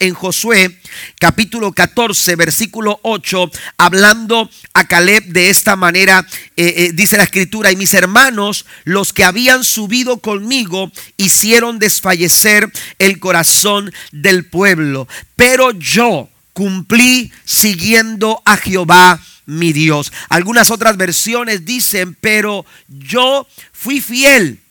en Josué capítulo 14, versículo 8, hablando a Caleb de esta manera, eh, eh, dice la escritura, y mis hermanos, los que habían subido conmigo, hicieron desfallecer el corazón del pueblo, pero yo cumplí siguiendo a Jehová mi Dios. Algunas otras versiones dicen, pero yo fui fiel.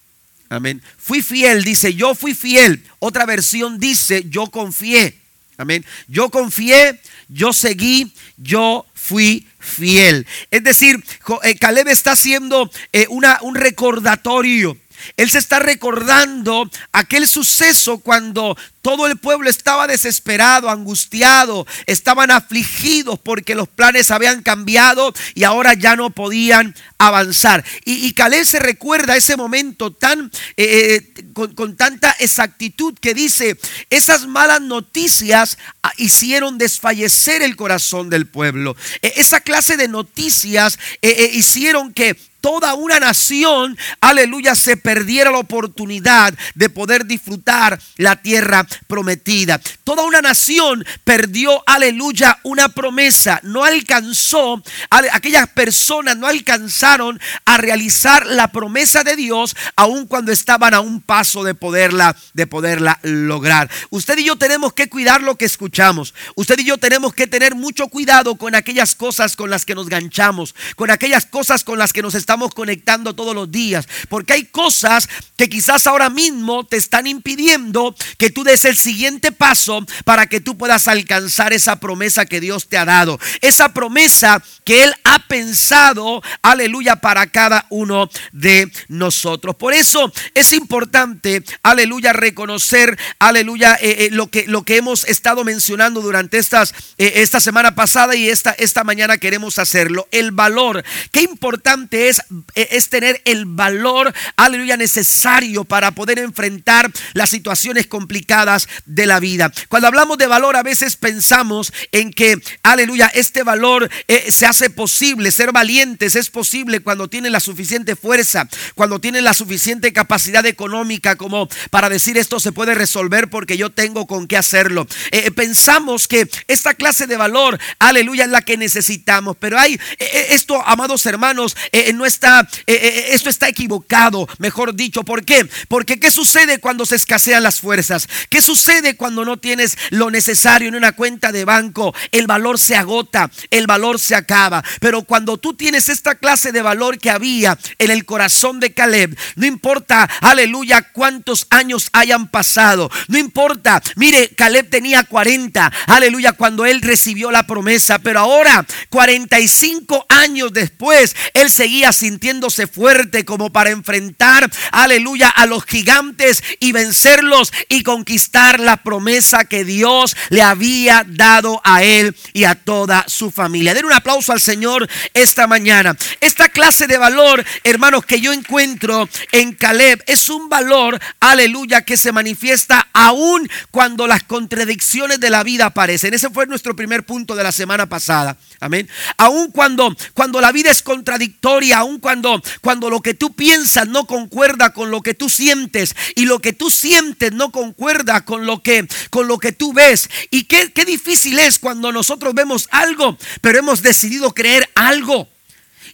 Amén. Fui fiel, dice, yo fui fiel. Otra versión dice, yo confié. Amén. Yo confié, yo seguí, yo fui fiel. Es decir, eh, Caleb está haciendo eh, una, un recordatorio él se está recordando aquel suceso cuando todo el pueblo estaba desesperado, angustiado, estaban afligidos porque los planes habían cambiado y ahora ya no podían avanzar. Y, y Caleb se recuerda ese momento tan, eh, eh, con, con, tanta exactitud que dice, esas malas noticias ah, hicieron desfallecer el corazón del pueblo. E, esa clase de noticias eh, hicieron que toda una nación, aleluya, se perdiera la oportunidad de poder disfrutar la tierra prometida. Toda una nación perdió, aleluya, una promesa. No alcanzó, aquellas personas no alcanzaron a realizar la promesa de Dios, aun cuando estaban a un paso de poderla, de poderla lograr. Usted y yo tenemos que cuidar lo que escuchamos. Usted y yo tenemos que tener mucho cuidado con aquellas cosas con las que nos ganchamos, con aquellas cosas con las que nos estamos estamos conectando todos los días. Porque hay cosas que quizás ahora mismo te están impidiendo que tú des el siguiente paso para que tú puedas alcanzar esa promesa que Dios te ha dado. Esa promesa que Él ha pensado, aleluya, para cada uno de nosotros. Por eso es importante, aleluya, reconocer, aleluya, eh, eh, lo, que, lo que hemos estado mencionando durante estas, eh, esta semana pasada y esta, esta mañana queremos hacerlo. El valor. Qué importante es es, tener el valor, aleluya, necesario para poder enfrentar las situaciones complicadas de la vida. Cuando hablamos de valor, a veces pensamos en que, aleluya, este valor eh, se hace posible, ser valientes es posible cuando tienen la suficiente fuerza, cuando tienen la suficiente capacidad económica como para decir esto se puede resolver porque yo tengo con qué hacerlo. Eh, pensamos que esta clase de valor, aleluya, es la que necesitamos, pero hay eh, esto, amados hermanos, no es está, eh, eh, esto está equivocado, mejor dicho. ¿Por qué? Porque ¿qué sucede cuando se escasean las fuerzas? ¿Qué sucede cuando no tienes lo necesario en una cuenta de banco? El valor se agota, el valor se acaba. Pero cuando tú tienes esta clase de valor que había en el corazón de Caleb, no importa, aleluya, cuántos años hayan pasado, no importa. Mire, Caleb tenía 40, aleluya, cuando él recibió la promesa, pero ahora, 45 años después, él seguía sintiéndose fuerte como para enfrentar, aleluya, a los gigantes y vencerlos y conquistar la promesa que Dios le había dado a él y a toda su familia. Den un aplauso al Señor esta mañana. Esta clase de valor, hermanos, que yo encuentro en Caleb es un valor, aleluya, que se manifiesta aún cuando las contradicciones de la vida aparecen. Ese fue nuestro primer punto de la semana pasada. Amén. Aún cuando, cuando la vida es contradictoria, aún cuando, cuando lo que tú piensas no concuerda con lo que tú sientes y lo que tú sientes no concuerda con lo que, con lo que tú ves. Y qué, qué difícil es cuando nosotros vemos algo, pero hemos decidido creer algo.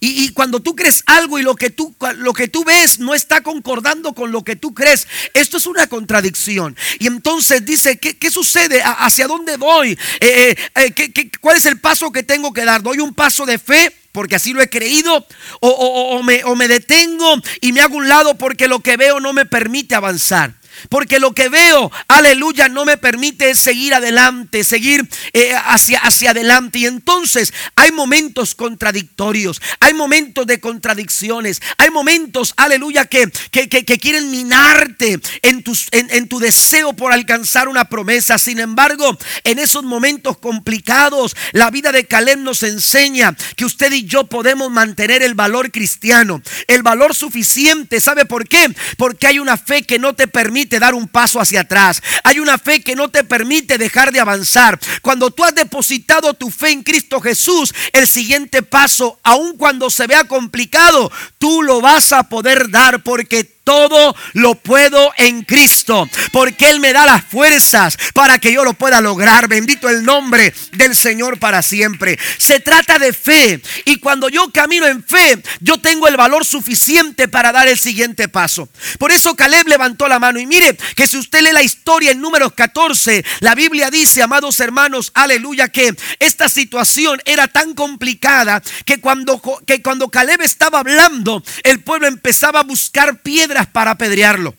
Y, cuando tú crees algo y lo que, tú, lo que tú ves no está concordando con lo que tú crees, esto es una contradicción. Y entonces dice, ¿qué, qué sucede? ¿Hacia dónde voy? Eh, eh, eh, cuál es el paso que tengo que dar? ¿Doy un paso de fe? Porque así lo he creído, o, me, o, me, detengo y me hago un lado porque lo que veo no me permite avanzar. Porque lo que veo, aleluya, no me permite seguir adelante, seguir eh, hacia, hacia adelante. Y entonces hay momentos contradictorios, hay momentos de contradicciones, hay momentos, aleluya, que, que, quieren minarte en, tus, en, tu deseo por alcanzar una promesa. Sin embargo, en esos momentos complicados, la vida de Caleb nos enseña que usted y yo podemos mantener el valor cristiano, el valor suficiente. ¿Sabe por qué? Porque hay una fe que no te permite dar un paso hacia atrás. Hay una fe que no te permite dejar de avanzar. Cuando tú has depositado tu fe en Cristo Jesús, el siguiente paso, aun cuando se vea complicado, tú lo vas a poder dar porque todo lo puedo en Cristo, porque Él me da las fuerzas para que yo lo pueda lograr. Bendito el nombre del Señor para siempre. Se trata de fe y cuando yo camino en fe, yo tengo el valor suficiente para dar el siguiente paso. Por eso Caleb levantó la mano y mire que si usted lee la historia en números 14, la Biblia dice, amados hermanos, aleluya, que esta situación era tan complicada que cuando, que cuando Caleb estaba hablando, el pueblo empezaba a buscar piedras para apedrearlo.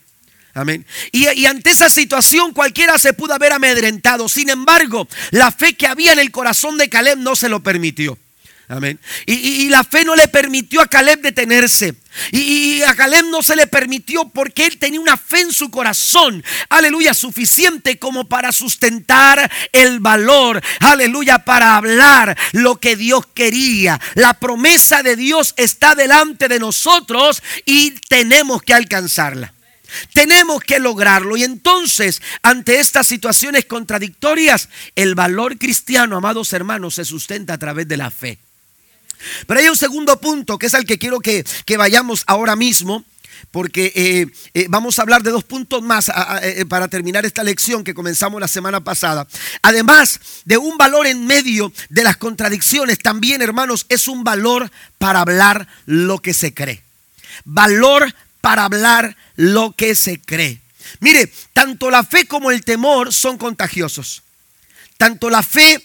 Amén. Y, ante esa situación cualquiera se pudo haber amedrentado. Sin embargo, la fe que había en el corazón de Caleb no se lo permitió. Amén. Y, la fe no le permitió a Caleb detenerse. Y, a Caleb no se le permitió porque él tenía una fe en su corazón, aleluya, suficiente como para sustentar el valor, aleluya, para hablar lo que Dios quería. La promesa de Dios está delante de nosotros y tenemos que alcanzarla. Tenemos que lograrlo. Y entonces, ante estas situaciones contradictorias, el valor cristiano, amados hermanos, se sustenta a través de la fe. Pero hay un segundo punto que es al que quiero que, vayamos ahora mismo porque eh, eh, vamos a hablar de dos puntos más eh, para terminar esta lección que comenzamos la semana pasada. Además de un valor en medio de las contradicciones, también, hermanos, es un valor para hablar lo que se cree. Valor para hablar lo que se cree. Mire, tanto la fe como el temor son contagiosos. Tanto la fe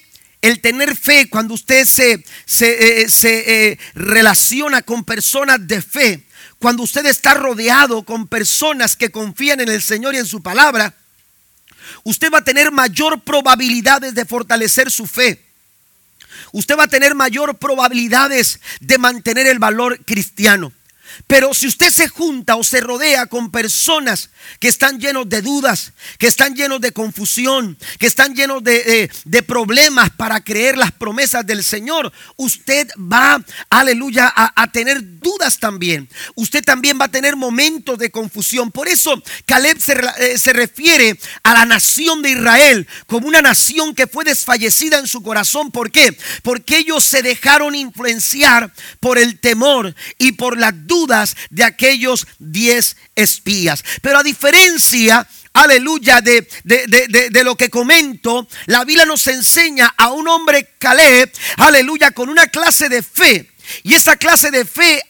el tener fe, cuando usted se, se, eh, eh, relaciona con personas de fe, cuando usted está rodeado con personas que confían en el Señor y en su palabra, usted va a tener mayor probabilidades de fortalecer su fe. Usted va a tener mayor probabilidades de mantener el valor cristiano. Pero si usted se junta o se rodea con personas que están llenos de dudas, que están llenos de confusión, que están llenos de, problemas para creer las promesas del Señor, usted va, aleluya, a, tener dudas también. Usted también va a tener momentos de confusión. Por eso Caleb se, eh, se refiere a la nación de Israel como una nación que fue desfallecida en su corazón. ¿Por qué? Porque ellos se dejaron influenciar por el temor y por la de aquellos diez espías. Pero a diferencia aleluya, de, de, lo que comento, la Biblia nos enseña a un hombre Caleb, aleluya, con una clase de fe. Y esa clase de fe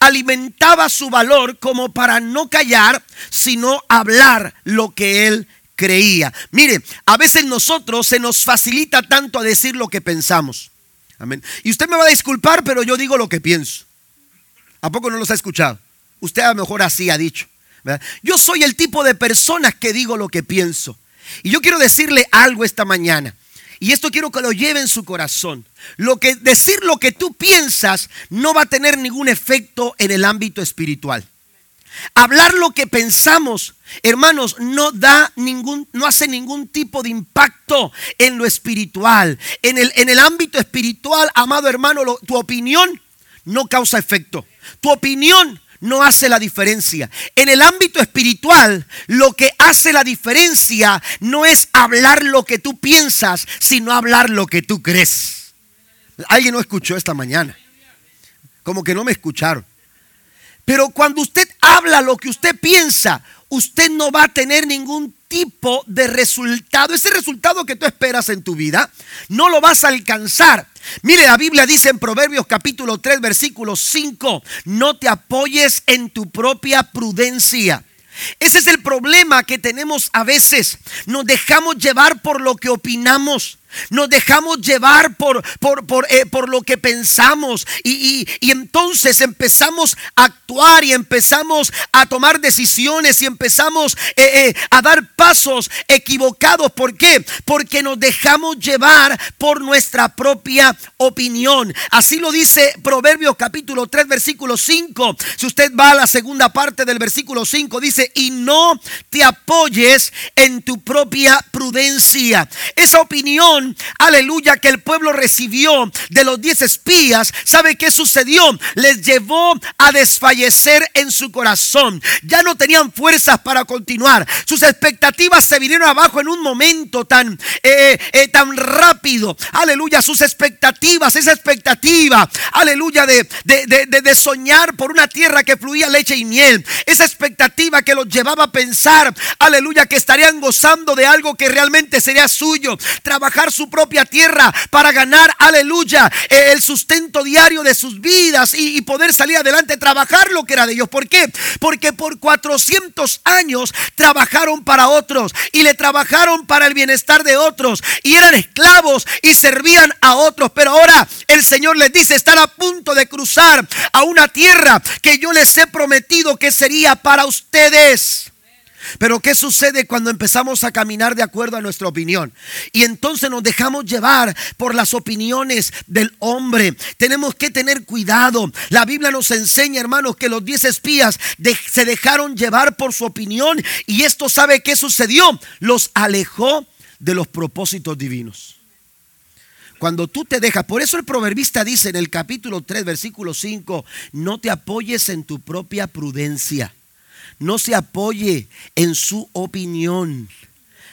alimentaba su valor como para no callar, sino hablar lo que él creía. Mire, a veces nosotros se nos facilita tanto a decir lo que pensamos. Amén. Y usted me va a disculpar, pero yo digo lo que pienso. ¿A poco no los ha escuchado? Usted a lo mejor así ha dicho. Yo soy el tipo de personas que digo lo que pienso. Y yo quiero decirle algo esta mañana. Y esto quiero que lo lleve en su corazón. Lo que decir lo que tú piensas no va a tener ningún efecto en el ámbito espiritual. Hablar lo que pensamos, hermanos, no da ningún, no hace ningún tipo de impacto en lo espiritual. En el, en el ámbito espiritual, amado hermano, tu opinión no causa efecto. Tu opinión no hace la diferencia. En el ámbito espiritual, lo que hace la diferencia no es hablar lo que tú piensas, sino hablar lo que tú crees. Alguien no escuchó esta mañana. Como que no me escucharon. Pero cuando usted habla lo que usted piensa, usted no va a tener ningún tipo de resultado. Ese resultado que tú esperas en tu vida, no lo vas a alcanzar. Mire, la Biblia dice en Proverbios capítulo 3, versículo 5, no te apoyes en tu propia prudencia. Ese es el problema que tenemos a veces. Nos dejamos llevar por lo que opinamos. Nos dejamos llevar por, por, por, eh, lo que pensamos y, entonces empezamos a actuar y empezamos a tomar decisiones y empezamos eh, eh, a dar pasos equivocados. ¿Por qué? Porque nos dejamos llevar por nuestra propia opinión. Así lo dice Proverbios capítulo 3 versículo 5. Si usted va a la segunda parte del versículo 5 dice, y no te apoyes en tu propia prudencia. Esa opinión aleluya, que el pueblo recibió de los diez espías, ¿sabe qué sucedió? Les llevó a desfallecer en su corazón. Ya no tenían fuerzas para continuar. Sus expectativas se vinieron abajo en un momento tan, eh, eh, tan rápido. Aleluya, sus expectativas, esa expectativa, aleluya, de, de, de soñar por una tierra que fluía leche y miel. Esa expectativa que los llevaba a pensar, aleluya, que estarían gozando de algo que realmente sería suyo. Trabajar su propia tierra para ganar, aleluya, el sustento diario de sus vidas y, poder salir adelante, trabajar lo que era de ellos. ¿Por qué? Porque por 400 años trabajaron para otros y le trabajaron para el bienestar de otros y eran esclavos y servían a otros. Pero ahora el Señor les dice, están a punto de cruzar a una tierra que yo les he prometido que sería para ustedes. Pero ¿qué sucede cuando empezamos a caminar de acuerdo a nuestra opinión? Y entonces nos dejamos llevar por las opiniones del hombre. Tenemos que tener cuidado. La Biblia nos enseña, hermanos, que los diez espías se dejaron llevar por su opinión y esto sabe qué sucedió. Los alejó de los propósitos divinos. Cuando tú te dejas, por eso el proverbista dice en el capítulo 3, versículo 5, no te apoyes en tu propia prudencia no se apoye en su opinión.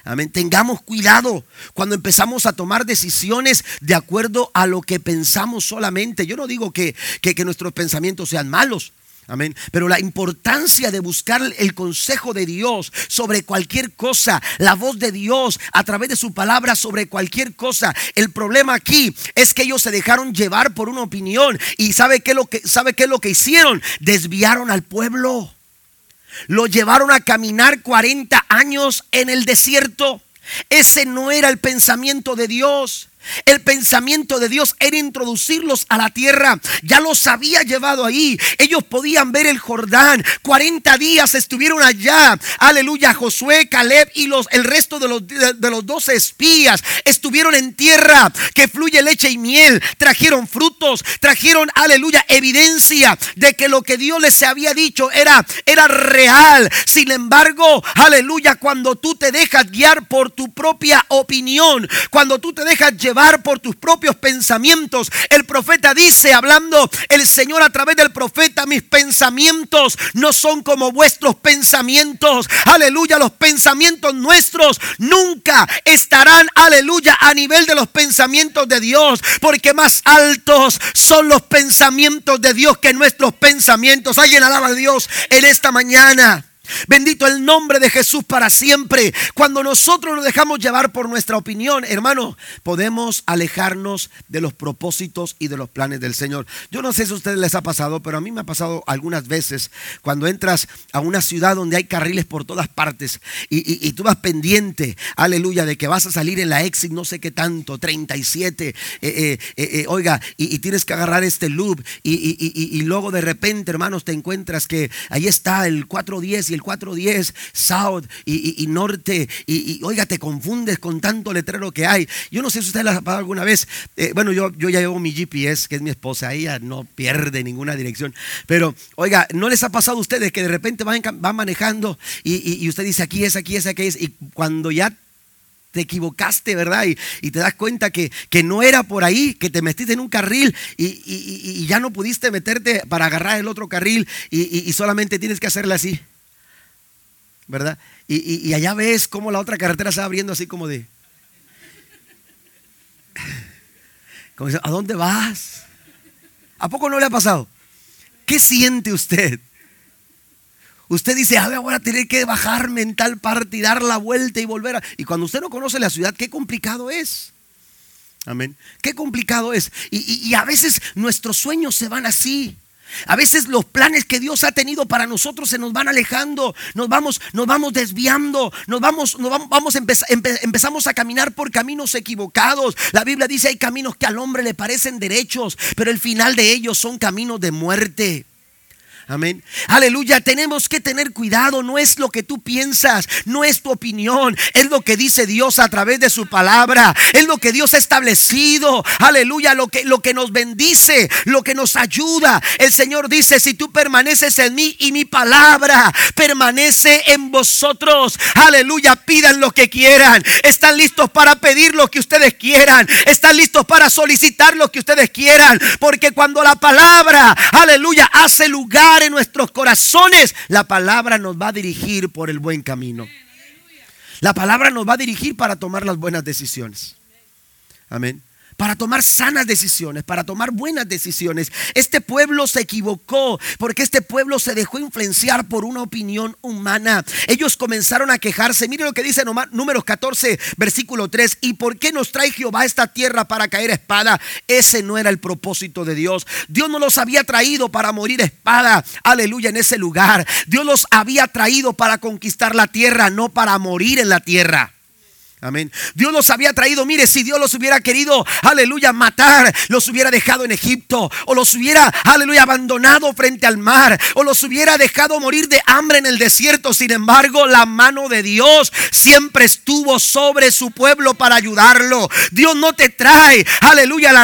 Amén. Tengamos cuidado cuando empezamos a tomar decisiones de acuerdo a lo que pensamos solamente. Yo no digo que, que, nuestros pensamientos sean malos. Amén. Pero la importancia de buscar el consejo de Dios sobre cualquier cosa, la voz de Dios a través de su palabra sobre cualquier cosa. El problema aquí es que ellos se dejaron llevar por una opinión y sabe qué lo que sabe qué es lo que hicieron? Desviaron al pueblo. Lo llevaron a caminar 40 años en el desierto. Ese no era el pensamiento de Dios. El pensamiento de Dios era introducirlos a la tierra. Ya los había llevado ahí. Ellos podían ver el Jordán. 40 días estuvieron allá. Aleluya. Josué, Caleb y los, el resto de los, de, los 12 espías estuvieron en tierra que fluye leche y miel. Trajeron frutos. Trajeron, aleluya, evidencia de que lo que Dios les había dicho era, era real. Sin embargo, aleluya, cuando tú te dejas guiar por tu propia opinión, cuando tú te dejas llevar por tus propios pensamientos. El profeta dice, hablando el Señor a través del profeta, mis pensamientos no son como vuestros pensamientos. Aleluya, los pensamientos nuestros nunca estarán, aleluya, a nivel de los pensamientos de Dios, porque más altos son los pensamientos de Dios que nuestros pensamientos. Alguien alaba a Dios en esta mañana. Bendito el nombre de Jesús para siempre. Cuando nosotros nos dejamos llevar por nuestra opinión, hermano, podemos alejarnos de los propósitos y de los planes del Señor. Yo no sé si a ustedes les ha pasado, pero a mí me ha pasado algunas veces cuando entras a una ciudad donde hay carriles por todas partes y, tú vas pendiente, aleluya, de que vas a salir en la exit no sé qué tanto, 37, eh, eh, eh, oiga, y, tienes que agarrar este loop y, luego de repente, hermanos, te encuentras que ahí está el 410 y el 410 South y, Norte y, oiga, te confundes con tanto letrero que hay. Yo no sé si ustedes les ha pasado alguna vez. Eh, bueno, yo, yo ya llevo mi GPS, que es mi esposa, ella no pierde ninguna dirección. Pero oiga, ¿no les ha pasado a ustedes que de repente van, van manejando y, usted dice aquí es, aquí es, aquí es, y cuando ya te equivocaste, ¿verdad? Y, te das cuenta que, que, no era por ahí, que te metiste en un carril y, y, ya no pudiste meterte para agarrar el otro carril y, solamente tienes que hacerle así. ¿Verdad? Y, allá ves cómo la otra carretera se va abriendo así como de... Como ¿a dónde vas? ¿A poco no le ha pasado? ¿Qué siente usted? Usted dice, ah, voy a tener que bajarme en tal parte y dar la vuelta y volver. A... Y cuando usted no conoce la ciudad, qué complicado es. Amén. Qué complicado es. y a veces nuestros sueños se van así. A veces los planes que Dios ha tenido para nosotros se nos van alejando, nos vamos, nos vamos desviando, nos vamos, nos vamos, empezamos a caminar por caminos equivocados. La Biblia dice hay caminos que al hombre le parecen derechos, pero el final de ellos son caminos de muerte. Amén. Aleluya, tenemos que tener cuidado, no es lo que tú piensas, no es tu opinión, es lo que dice Dios a través de su palabra, es lo que Dios ha establecido. Aleluya, lo que lo que nos bendice, lo que nos ayuda. El Señor dice, si tú permaneces en mí y mi palabra permanece en vosotros. Aleluya, pidan lo que quieran. Están listos para pedir lo que ustedes quieran. Están listos para solicitar lo que ustedes quieran, porque cuando la palabra, aleluya, hace lugar en nuestros corazones, la palabra nos va a dirigir por el buen camino. La palabra nos va a dirigir para tomar las buenas decisiones. Amén para tomar sanas decisiones, para tomar buenas decisiones. Este pueblo se equivocó porque este pueblo se dejó influenciar por una opinión humana. Ellos comenzaron a quejarse. Mire lo que dice números 14, versículo 3. ¿Y por qué nos trae Jehová a esta tierra para caer espada? Ese no era el propósito de Dios. Dios no los había traído para morir espada. Aleluya en ese lugar. Dios los había traído para conquistar la tierra, no para morir en la tierra. Amén. Dios los había traído. Mire, si Dios los hubiera querido, aleluya, matar, los hubiera dejado en Egipto. O los hubiera, aleluya, abandonado frente al mar. O los hubiera dejado morir de hambre en el desierto. Sin embargo, la mano de Dios siempre estuvo sobre su pueblo para ayudarlo. Dios no te trae, aleluya, a la,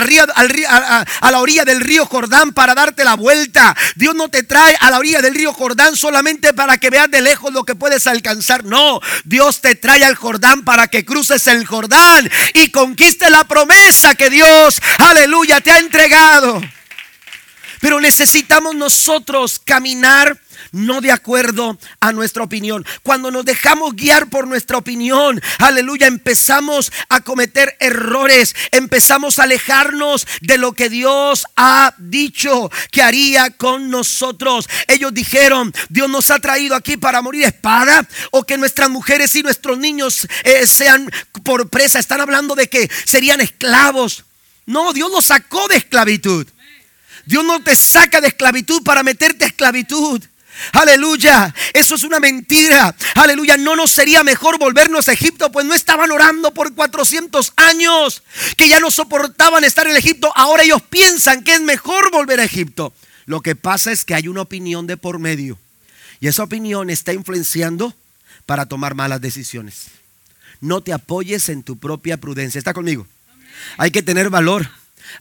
a, a la orilla del río Jordán para darte la vuelta. Dios no te trae a la orilla del río Jordán solamente para que veas de lejos lo que puedes alcanzar. No, Dios te trae al Jordán para que cruces el Jordán y conquiste la promesa que Dios, aleluya, te ha entregado. Pero necesitamos nosotros caminar no de acuerdo a nuestra opinión. Cuando nos dejamos guiar por nuestra opinión, aleluya, empezamos a cometer errores, empezamos a alejarnos de lo que Dios ha dicho que haría con nosotros. Ellos dijeron, Dios nos ha traído aquí para morir espada o que nuestras mujeres y nuestros niños eh, sean por presa. Están hablando de que serían esclavos. No, Dios los sacó de esclavitud. Dios no te saca de esclavitud para meterte a esclavitud. Aleluya, eso es una mentira. Aleluya, no nos sería mejor volvernos a Egipto, pues no estaban orando por 400 años, que ya no soportaban estar en Egipto. Ahora ellos piensan que es mejor volver a Egipto. Lo que pasa es que hay una opinión de por medio y esa opinión está influenciando para tomar malas decisiones. No te apoyes en tu propia prudencia. ¿Está conmigo? Hay que tener valor.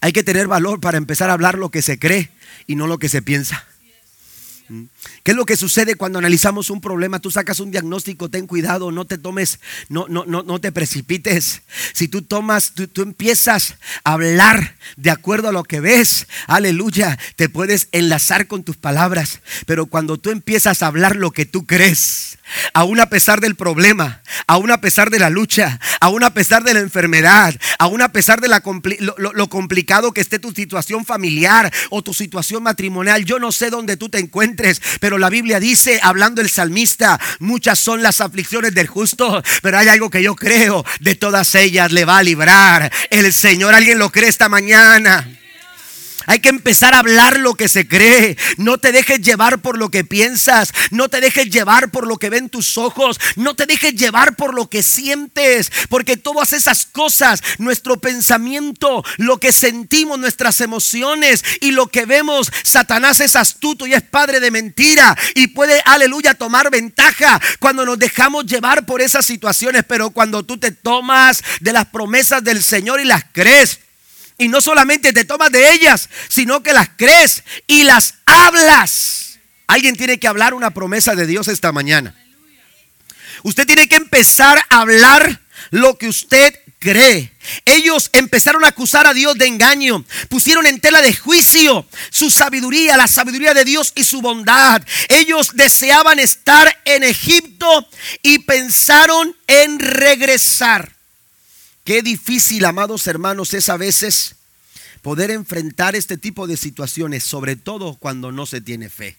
Hay que tener valor para empezar a hablar lo que se cree y no lo que se piensa. ¿Qué es lo que sucede cuando analizamos un problema? Tú sacas un diagnóstico, ten cuidado, no te tomes, no, no, no, no te precipites. Si tú tomas, tú, tú empiezas a hablar de acuerdo a lo que ves, aleluya, te puedes enlazar con tus palabras. Pero cuando tú empiezas a hablar lo que tú crees, aún a pesar del problema, aún a pesar de la lucha, aún a pesar de la enfermedad, aún a pesar de la lo, complicado que esté tu situación familiar o tu situación matrimonial, yo no sé dónde tú te encuentres, pero la Biblia dice, hablando el salmista, muchas son las aflicciones del justo, pero hay algo que yo creo, de todas ellas le va a librar el Señor. ¿Alguien lo cree esta mañana? Hay que empezar a hablar lo que se cree. No te dejes llevar por lo que piensas. No te dejes llevar por lo que ven tus ojos. No te dejes llevar por lo que sientes. Porque todas esas cosas, nuestro pensamiento, lo que sentimos, nuestras emociones y lo que vemos, Satanás es astuto y es padre de mentira. Y puede, aleluya, tomar ventaja cuando nos dejamos llevar por esas situaciones. Pero cuando tú te tomas de las promesas del Señor y las crees y no solamente te tomas de ellas, sino que las crees y las hablas. Alguien tiene que hablar una promesa de Dios esta mañana. Usted tiene que empezar a hablar lo que usted cree. Ellos empezaron a acusar a Dios de engaño, pusieron en tela de juicio su sabiduría, la sabiduría de Dios y su bondad. Ellos deseaban estar en Egipto y pensaron en regresar. Qué difícil, amados hermanos, es a veces poder enfrentar este tipo de situaciones, sobre todo cuando no se tiene fe.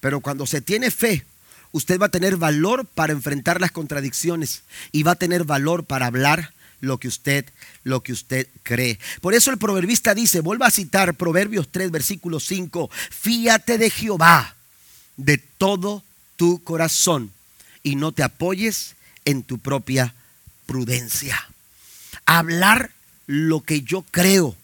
Pero cuando se tiene fe, usted va a tener valor para enfrentar las contradicciones y va a tener valor para hablar lo que usted lo que usted cree. Por eso el proverbista dice, vuelva a citar Proverbios 3 versículo 5, fíate de Jehová de todo tu corazón y no te apoyes en tu propia prudencia hablar lo que yo creo,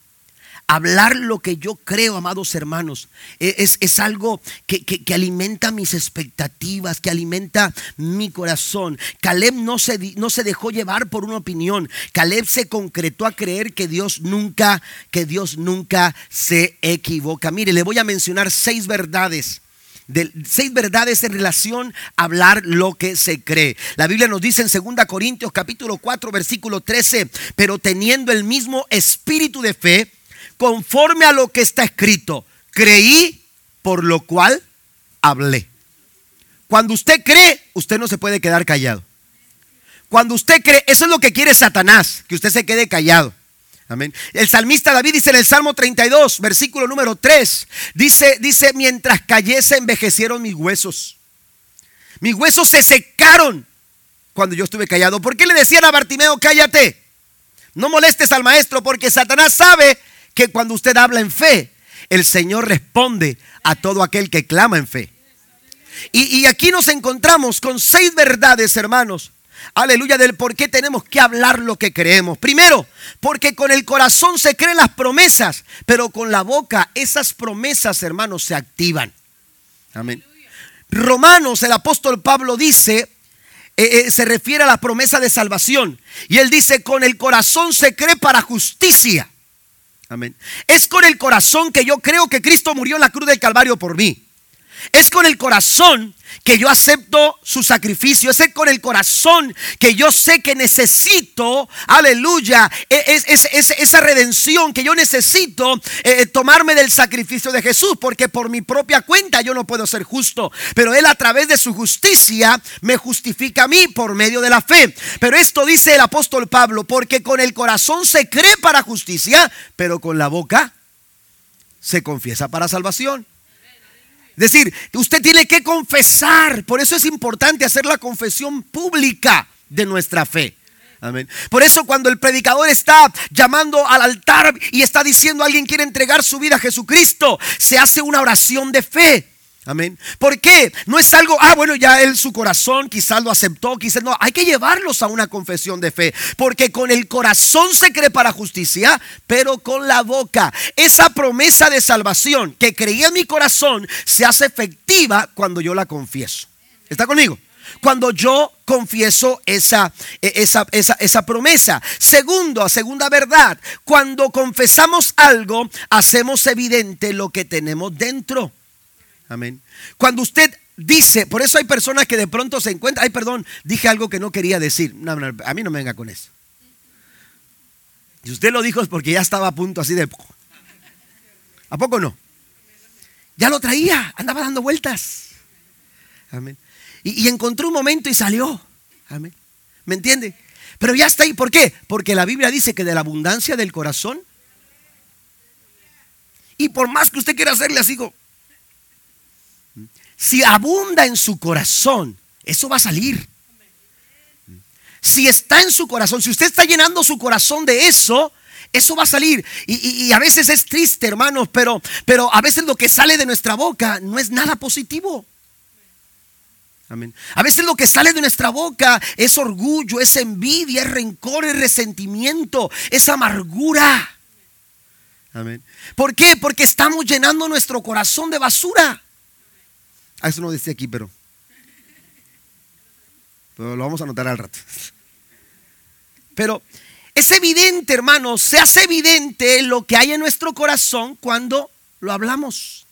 hablar lo que yo creo, amados hermanos, e, es, es algo que, que, alimenta mis expectativas, que alimenta mi corazón. Caleb no se, no se dejó llevar por una opinión. Caleb se concretó a creer que Dios nunca, que Dios nunca se equivoca. Mire, le voy a mencionar seis verdades de seis verdades en relación a hablar lo que se cree. La Biblia nos dice en 2 Corintios capítulo 4 versículo 13, pero teniendo el mismo espíritu de fe, conforme a lo que está escrito, creí, por lo cual hablé. Cuando usted cree, usted no se puede quedar callado. Cuando usted cree, eso es lo que quiere Satanás, que usted se quede callado. El salmista David dice en el Salmo 32, versículo número 3, dice, dice, mientras cayese envejecieron mis huesos. Mis huesos se secaron cuando yo estuve callado. ¿Por qué le decían a Bartimeo, cállate? No molestes al maestro porque Satanás sabe que cuando usted habla en fe, el Señor responde a todo aquel que clama en fe. Y aquí nos encontramos con seis verdades, hermanos, aleluya, del por qué tenemos que hablar lo que creemos. Primero, porque con el corazón se creen las promesas, pero con la boca esas promesas, hermanos, se activan. Amén. Romanos, el apóstol Pablo dice, eh, eh, se refiere a la promesa de salvación. Y él dice, con el corazón se cree para justicia. Amén. Es con el corazón que yo creo que Cristo murió en la cruz del Calvario por mí. Es con el corazón que yo acepto su sacrificio. Es con el corazón que yo sé que necesito, aleluya, es, esa redención que yo necesito eh, tomarme del sacrificio de Jesús. Porque por mi propia cuenta yo no puedo ser justo. Pero Él a través de su justicia me justifica a mí por medio de la fe. Pero esto dice el apóstol Pablo, porque con el corazón se cree para justicia, pero con la boca se confiesa para salvación. Es decir, usted tiene que confesar. Por eso es importante hacer la confesión pública de nuestra fe. Amén. Por eso cuando el predicador está llamando al altar y está diciendo alguien quiere entregar su vida a Jesucristo, se hace una oración de fe. Amén. ¿Por qué? No es algo, ah, bueno, ya él su corazón quizás lo aceptó, quizás no. Hay que llevarlos a una confesión de fe. Porque con el corazón se cree para justicia, pero con la boca. Esa promesa de salvación que creía en mi corazón se hace efectiva cuando yo la confieso. ¿Está conmigo? Cuando yo confieso esa, e, esa, esa, esa promesa. Segundo, segunda verdad, cuando confesamos algo, hacemos evidente lo que tenemos dentro. Amén. Cuando usted dice, por eso hay personas que de pronto se encuentran, ay, perdón, dije algo que no quería decir. a mí no me venga con eso. Y usted lo dijo es porque ya estaba a punto así de... ¿A poco no? Ya lo traía, andaba dando vueltas. Amén. Y, encontró un momento y salió. Amén. ¿Me entiende? Pero ya está ahí. ¿Por qué? Porque la Biblia dice que de la abundancia del corazón. Y por más que usted quiera hacerle así, si abunda en su corazón, eso va a salir. Si está en su corazón, si usted está llenando su corazón de eso, eso va a salir. Y, a veces es triste, hermanos, pero, pero a veces lo que sale de nuestra boca no es nada positivo. Amén. A veces lo que sale de nuestra boca es orgullo, es envidia, es rencor, es resentimiento, es amargura. Amén. ¿Por qué? Porque estamos llenando nuestro corazón de basura. Ah, eso no decía aquí, pero, pero lo vamos a anotar al rato. Pero es evidente, hermanos, se hace evidente lo que hay en nuestro corazón cuando lo hablamos.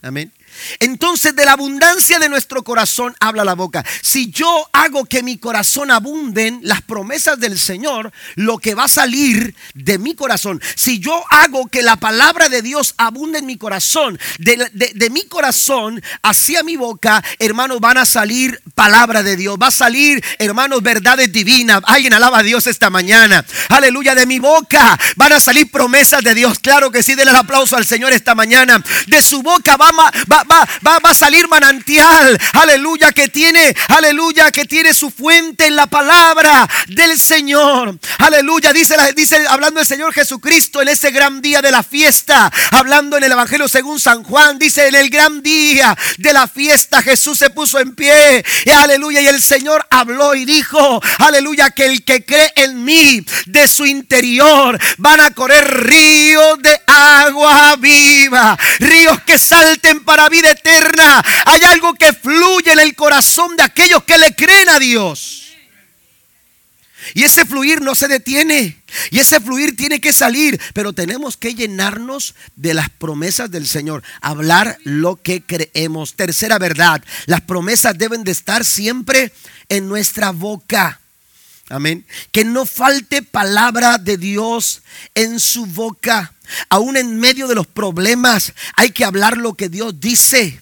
Amén. Entonces de la abundancia de nuestro corazón habla la boca. Si yo hago que mi corazón abunden las promesas del Señor, lo que va a salir de mi corazón, si yo hago que la palabra de Dios abunde en mi corazón, de, mi corazón hacia mi boca, hermanos, van a salir palabra de Dios, va a salir, hermanos, verdades divinas. Alguien alaba a Dios esta mañana. Aleluya, de mi boca van a salir promesas de Dios. Claro que sí, denle el aplauso al Señor esta mañana. De su boca va, va va, va, va, a salir manantial, aleluya, que tiene, aleluya, que tiene su fuente en la palabra del Señor. Aleluya, dice, dice hablando el Señor Jesucristo en ese gran día de la fiesta, hablando en el Evangelio según San Juan, dice en el gran día de la fiesta Jesús se puso en pie, y aleluya, y el Señor habló y dijo, aleluya, que el que cree en mí, de su interior van a correr ríos de agua viva, ríos que salten para vida eterna. Hay algo que fluye en el corazón de aquellos que le creen a Dios. Y ese fluir no se detiene. Y ese fluir tiene que salir. Pero tenemos que llenarnos de las promesas del Señor. Hablar lo que creemos. Tercera verdad. Las promesas deben de estar siempre en nuestra boca. Amén. Que no falte palabra de Dios en su boca. Aún en medio de los problemas hay que hablar lo que Dios dice.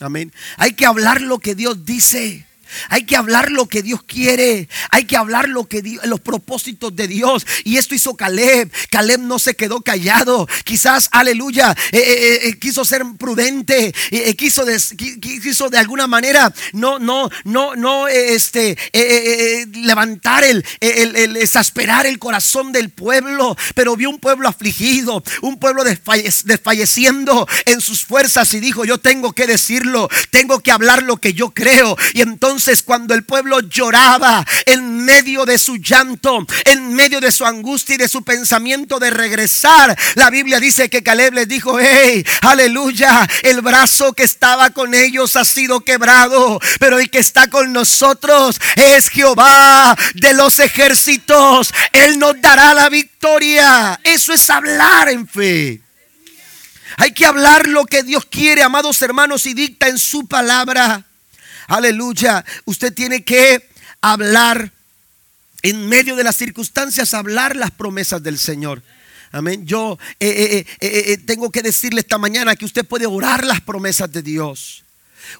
Amén. Hay que hablar lo que Dios dice. Hay que hablar lo que Dios quiere. Hay que hablar lo que los propósitos de Dios. Y esto hizo Caleb. Caleb no se quedó callado. Quizás, aleluya, eh, eh, eh, quiso ser prudente. quiso, de, alguna manera no, no, no, no, este, levantar el, el, exasperar el corazón del pueblo. Pero vio un pueblo afligido, un pueblo desfalleciendo en sus fuerzas y dijo: Yo tengo que decirlo, tengo que hablar lo que yo creo. Y entonces entonces cuando el pueblo lloraba en medio de su llanto, en medio de su angustia y de su pensamiento de regresar, la Biblia dice que Caleb les dijo, hey, aleluya, el brazo que estaba con ellos ha sido quebrado, pero el que está con nosotros es Jehová de los ejércitos. Él nos dará la victoria. Eso es hablar en fe. Hay que hablar lo que Dios quiere, amados hermanos, y dicta en su palabra. Aleluya. Usted tiene que hablar en medio de las circunstancias, hablar las promesas del Señor. Amén. Yo eh, eh, eh, tengo que decirle esta mañana que usted puede orar las promesas de Dios.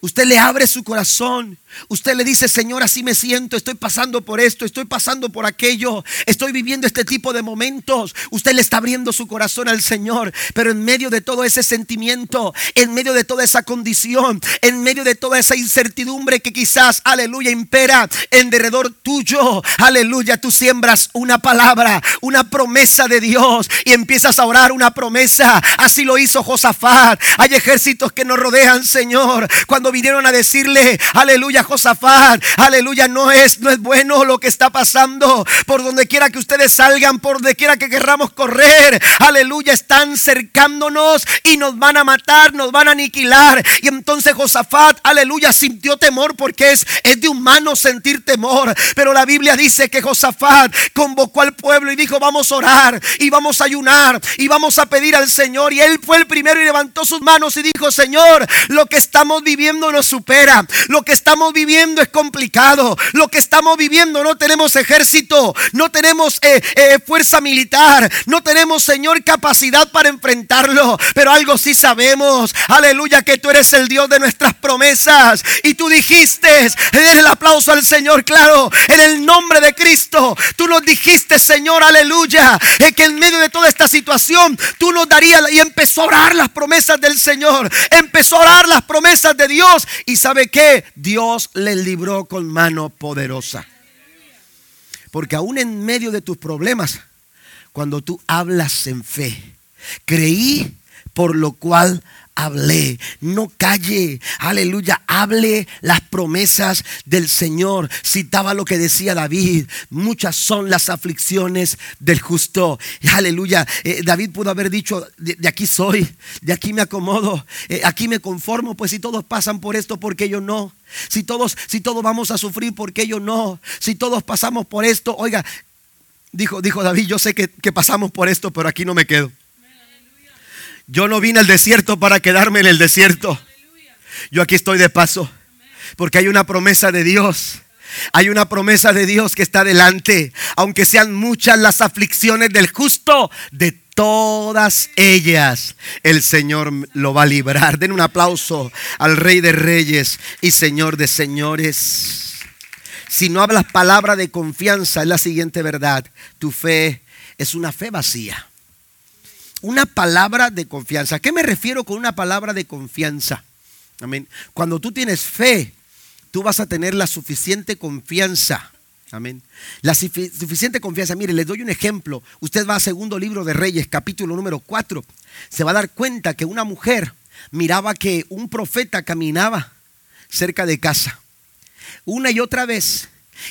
Usted le abre su corazón Usted le dice, Señor, así me siento, estoy pasando por esto, estoy pasando por aquello, estoy viviendo este tipo de momentos. Usted le está abriendo su corazón al Señor, pero en medio de todo ese sentimiento, en medio de toda esa condición, en medio de toda esa incertidumbre que quizás, aleluya, impera en derredor tuyo, aleluya, tú siembras una palabra, una promesa de Dios y empiezas a orar una promesa. Así lo hizo Josafat. Hay ejércitos que nos rodean, Señor, cuando vinieron a decirle, aleluya, Josafat. Aleluya, no es, no es bueno lo que está pasando. Por donde quiera que ustedes salgan, por donde quiera que querramos correr. Aleluya, están cercándonos y nos van a matar, nos van a aniquilar. Y entonces Josafat, aleluya, sintió temor porque es, es de humano sentir temor. Pero la Biblia dice que Josafat convocó al pueblo y dijo, vamos a orar y vamos a ayunar y vamos a pedir al Señor. Y él fue el primero y levantó sus manos y dijo, Señor, lo que estamos viviendo nos supera. Lo que estamos viviendo es complicado. Lo que estamos viviendo no tenemos ejército, no tenemos eh, eh, fuerza militar, no tenemos, Señor, capacidad para enfrentarlo. Pero algo sí sabemos, aleluya, que tú eres el Dios de nuestras promesas. Y tú dijiste, den el aplauso al Señor, claro, en el nombre de Cristo. Tú nos dijiste, Señor, aleluya, que en medio de toda esta situación tú nos darías y empezó a orar las promesas del Señor. Empezó a orar las promesas de Dios. Y sabe que Dios le libró con mano poderosa. Porque aún en medio de tus problemas, cuando tú hablas en fe, creí por lo cual hablé, no calle, aleluya, hable las promesas del Señor. Citaba lo que decía David, muchas son las aflicciones del justo. Aleluya, eh, David pudo haber dicho, de, aquí soy, de aquí me acomodo, eh, aquí me conformo, pues si todos pasan por esto, porque yo no? Si todos, si todos vamos a sufrir, porque yo no? Si todos pasamos por esto, oiga, dijo, dijo David, yo sé que, que pasamos por esto, pero aquí no me quedo. Yo no vine al desierto para quedarme en el desierto. Yo aquí estoy de paso. Porque hay una promesa de Dios. Hay una promesa de Dios que está delante. Aunque sean muchas las aflicciones del justo, de todas ellas el Señor lo va a librar. Den un aplauso al Rey de Reyes y Señor de Señores. Si no hablas palabra de confianza, es la siguiente verdad. Tu fe es una fe vacía una palabra de confianza. ¿A qué me refiero con una palabra de confianza? Amén. Cuando tú tienes fe, tú vas a tener la suficiente confianza. Amén. La suficiente confianza. Mire, les doy un ejemplo. Usted va a segundo libro de Reyes, capítulo número 4. Se va a dar cuenta que una mujer miraba que un profeta caminaba cerca de casa. Una y otra vez.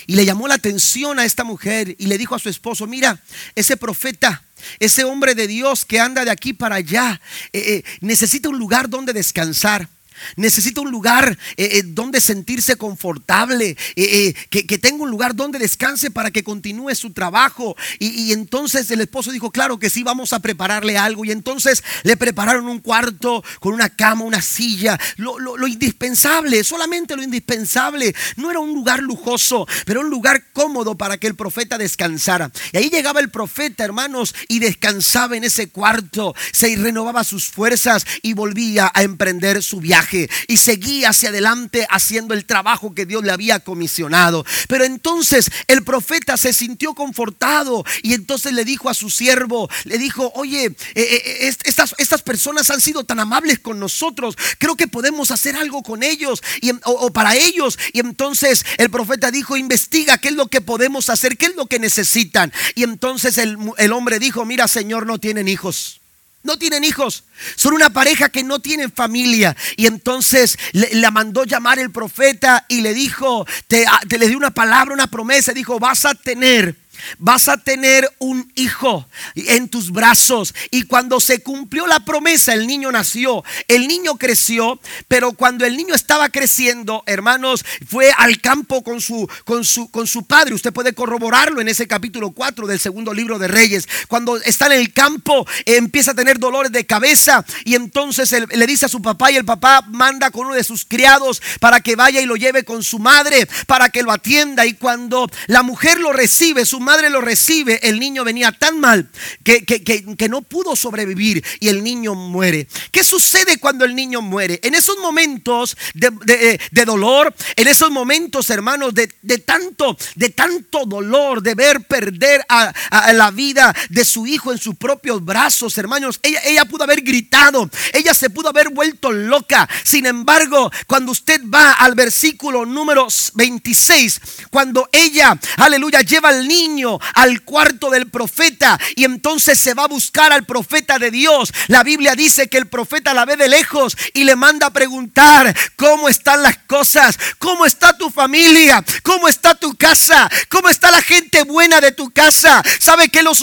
Y le llamó la atención a esta mujer y le dijo a su esposo, mira, ese profeta, ese hombre de Dios que anda de aquí para allá, eh, eh, necesita un lugar donde descansar. Necesita un lugar eh, eh, donde sentirse confortable, eh, que, tenga un lugar donde descanse para que continúe su trabajo. Y, entonces el esposo dijo, claro que sí, vamos a prepararle algo. Y entonces le prepararon un cuarto con una cama, una silla, lo, lo indispensable, solamente lo indispensable. No era un lugar lujoso, pero un lugar cómodo para que el profeta descansara. Y ahí llegaba el profeta, hermanos, y descansaba en ese cuarto, se renovaba sus fuerzas y volvía a emprender su viaje y seguía hacia adelante haciendo el trabajo que Dios le había comisionado. Pero entonces el profeta se sintió confortado y entonces le dijo a su siervo, le dijo, oye, eh, eh, estas, estas personas han sido tan amables con nosotros, creo que podemos hacer algo con ellos o, para ellos. Y entonces el profeta dijo, investiga qué es lo que podemos hacer, qué es lo que necesitan. Y entonces el hombre dijo, mira Señor, no tienen hijos. No tienen hijos. Son una pareja que no tienen familia. Y entonces le, la mandó llamar el profeta y le dijo, te, te le dio una palabra, una promesa. Dijo, vas a tener vas a tener un hijo en tus brazos. Y cuando se cumplió la promesa, el niño nació, el niño creció, pero cuando el niño estaba creciendo, hermanos, fue al campo con su, con su, con su padre. Usted puede corroborarlo en ese capítulo 4 del segundo libro de Reyes. Cuando está en el campo, empieza a tener dolores de cabeza y entonces le dice a su papá y el papá manda con uno de sus criados para que vaya y lo lleve con su madre, para que lo atienda. Y cuando la mujer lo recibe, su madre lo recibe, el niño venía tan mal que, que, no pudo sobrevivir y el niño muere. ¿Qué sucede cuando el niño muere? En esos momentos de, dolor, en esos momentos, hermanos, de, tanto, de tanto dolor, de ver perder a, la vida de su hijo en sus propios brazos, hermanos, ella, ella pudo haber gritado, ella se pudo haber vuelto loca. Sin embargo, cuando usted va al versículo número 26, cuando ella, aleluya, lleva al niño, al cuarto del profeta y entonces se va a buscar al profeta de Dios. La Biblia dice que el profeta la ve de lejos y le manda a preguntar cómo están las cosas, cómo está tu familia, cómo está tu casa, cómo está la gente buena de tu casa. ¿Sabe qué lo,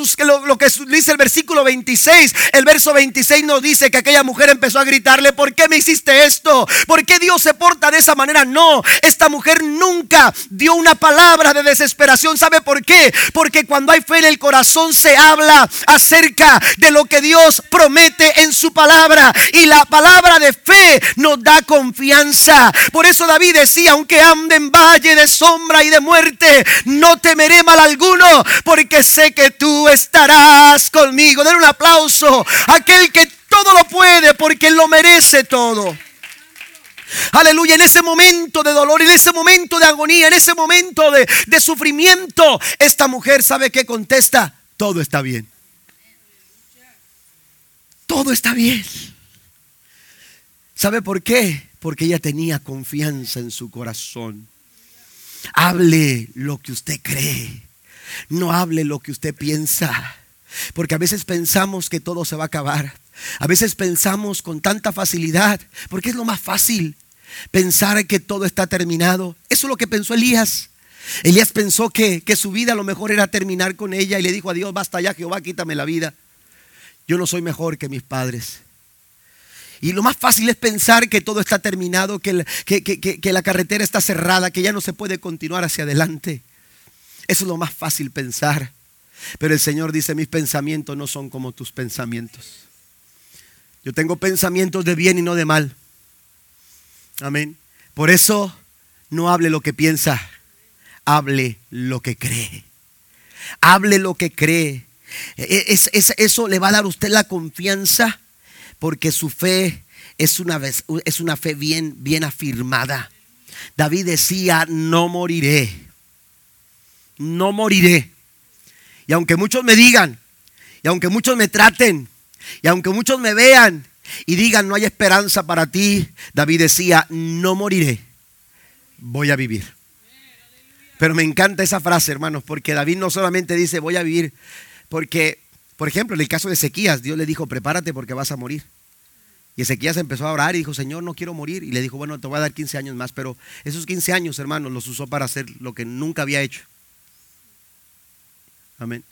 lo, que dice el versículo 26? El verso 26 nos dice que aquella mujer empezó a gritarle, ¿por qué me hiciste esto? ¿Por qué Dios se porta de esa manera? No, esta mujer nunca dio una palabra de desesperación. ¿Sabe por qué? Porque cuando hay fe en el corazón se habla acerca de lo que Dios promete en su palabra. Y la palabra de fe nos da confianza. Por eso David decía, aunque ande en valle de sombra y de muerte, no temeré mal alguno, porque sé que tú estarás conmigo. Den un aplauso a aquel que todo lo puede, porque lo merece todo. Aleluya, en ese momento de dolor, en ese momento de agonía, en ese momento de, sufrimiento, esta mujer sabe que contesta, todo está bien. Todo está bien. ¿Sabe por qué? Porque ella tenía confianza en su corazón. Hable lo que usted cree. No hable lo que usted piensa. Porque a veces pensamos que todo se va a acabar. A veces pensamos con tanta facilidad, porque es lo más fácil, pensar que todo está terminado. Eso es lo que pensó Elías. Elías pensó que, que su vida lo mejor era terminar con ella y le dijo a Dios, basta ya Jehová, quítame la vida. Yo no soy mejor que mis padres. Y lo más fácil es pensar que todo está terminado, que, que, que, la carretera está cerrada, que ya no se puede continuar hacia adelante. Eso es lo más fácil pensar. Pero el Señor dice, mis pensamientos no son como tus pensamientos. Tengo pensamientos de bien y no de mal. Amén. Por eso no hable lo que piensa, hable lo que cree. Hable lo que cree. E, es, eso le va a dar a usted la confianza porque su fe es una, es una fe bien, bien afirmada. David decía, no moriré, no moriré. Y aunque muchos me digan, y aunque muchos me traten, y aunque muchos me vean y digan no hay esperanza para ti, David decía, no moriré, voy a vivir. Pero me encanta esa frase, hermanos, porque David no solamente dice voy a vivir, porque, por ejemplo, en el caso de Ezequías, Dios le dijo, prepárate porque vas a morir. Y Ezequías empezó a orar y dijo, Señor, no quiero morir. Y le dijo, bueno, te voy a dar 15 años más, pero esos 15 años, hermanos, los usó para hacer lo que nunca había hecho. Amén.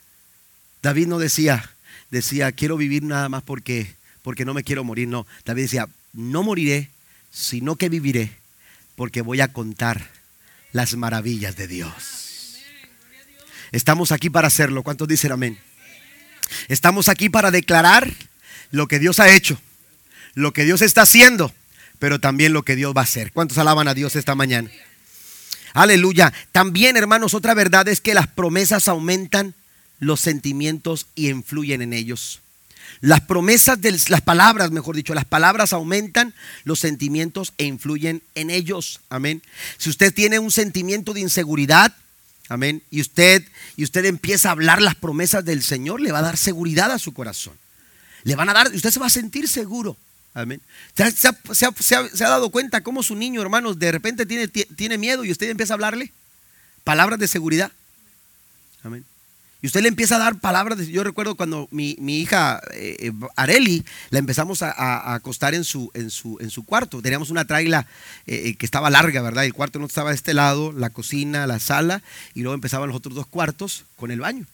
David no decía, decía, quiero vivir nada más porque, porque no me quiero morir. No, David decía, no moriré, sino que viviré, porque voy a contar las maravillas de Dios. Estamos aquí para hacerlo. ¿Cuántos dicen amén? Estamos aquí para declarar lo que Dios ha hecho lo que Dios está haciendo, pero también lo que Dios va a hacer. ¿Cuántos alaban a Dios esta mañana? Aleluya. También, hermanos, otra verdad es que las promesas aumentan los sentimientos y influyen en ellos. Las promesas de las palabras, mejor dicho, las palabras aumentan los sentimientos e influyen en ellos. Amén. Si usted tiene un sentimiento de inseguridad, amén, y usted y usted empieza a hablar las promesas del Señor, le va a dar seguridad a su corazón. Le van a dar, usted se va a sentir seguro. Amén. ¿Se ha, dado cuenta cómo su niño, hermanos, de repente tiene, tiene miedo y usted empieza a hablarle palabras de seguridad? Amén. Y usted le empieza a dar palabras. Yo recuerdo cuando mi, hija eh, eh, Areli la empezamos a, acostar en su, en, su, en su cuarto. Teníamos una traila eh, que estaba larga, ¿verdad? El cuarto no estaba de este lado, la cocina, la sala, y luego empezaban los otros dos cuartos con el baño.